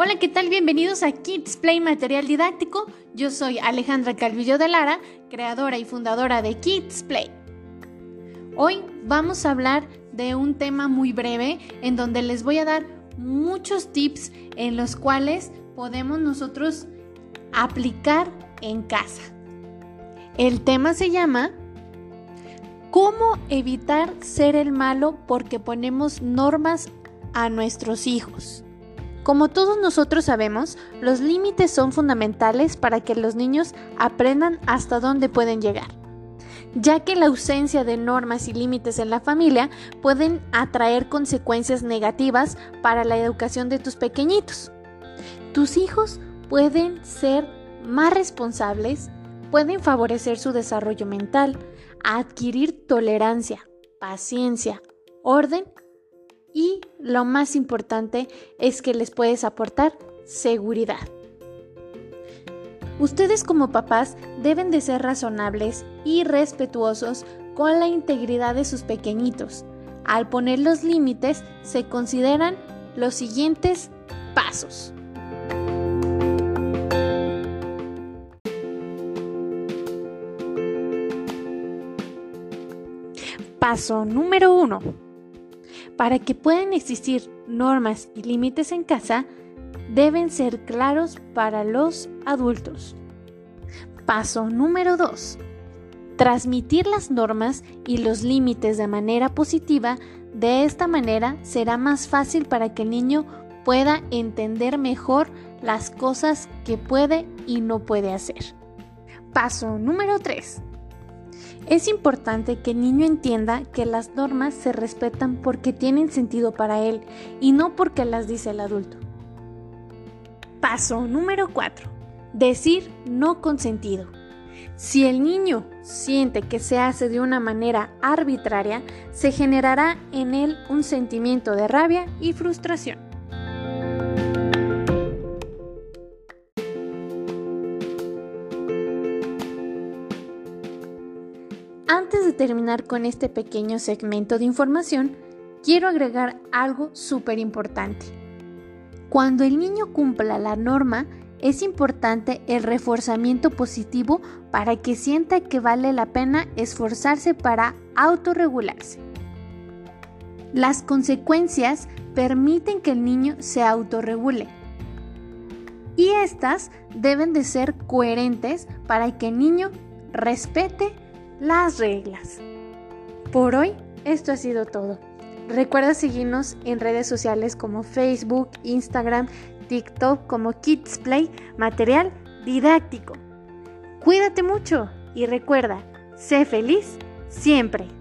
Hola, ¿qué tal? Bienvenidos a Kids Play Material Didáctico. Yo soy Alejandra Calvillo de Lara, creadora y fundadora de Kids Play. Hoy vamos a hablar de un tema muy breve en donde les voy a dar muchos tips en los cuales podemos nosotros aplicar en casa. El tema se llama ¿Cómo evitar ser el malo porque ponemos normas a nuestros hijos? Como todos nosotros sabemos, los límites son fundamentales para que los niños aprendan hasta dónde pueden llegar, ya que la ausencia de normas y límites en la familia pueden atraer consecuencias negativas para la educación de tus pequeñitos. Tus hijos pueden ser más responsables, pueden favorecer su desarrollo mental, adquirir tolerancia, paciencia, orden y lo más importante es que les puedes aportar seguridad. Ustedes como papás deben de ser razonables y respetuosos con la integridad de sus pequeñitos. Al poner los límites se consideran los siguientes pasos. Paso número 1 para que puedan existir normas y límites en casa, deben ser claros para los adultos. Paso número 2. Transmitir las normas y los límites de manera positiva, de esta manera será más fácil para que el niño pueda entender mejor las cosas que puede y no puede hacer. Paso número 3. Es importante que el niño entienda que las normas se respetan porque tienen sentido para él y no porque las dice el adulto. Paso número 4. Decir no consentido. Si el niño siente que se hace de una manera arbitraria, se generará en él un sentimiento de rabia y frustración. Antes de terminar con este pequeño segmento de información, quiero agregar algo súper importante. Cuando el niño cumpla la norma, es importante el reforzamiento positivo para que sienta que vale la pena esforzarse para autorregularse. Las consecuencias permiten que el niño se autorregule. Y estas deben de ser coherentes para que el niño respete las reglas. Por hoy, esto ha sido todo. Recuerda seguirnos en redes sociales como Facebook, Instagram, TikTok como Kids Play, material didáctico. Cuídate mucho y recuerda, sé feliz siempre.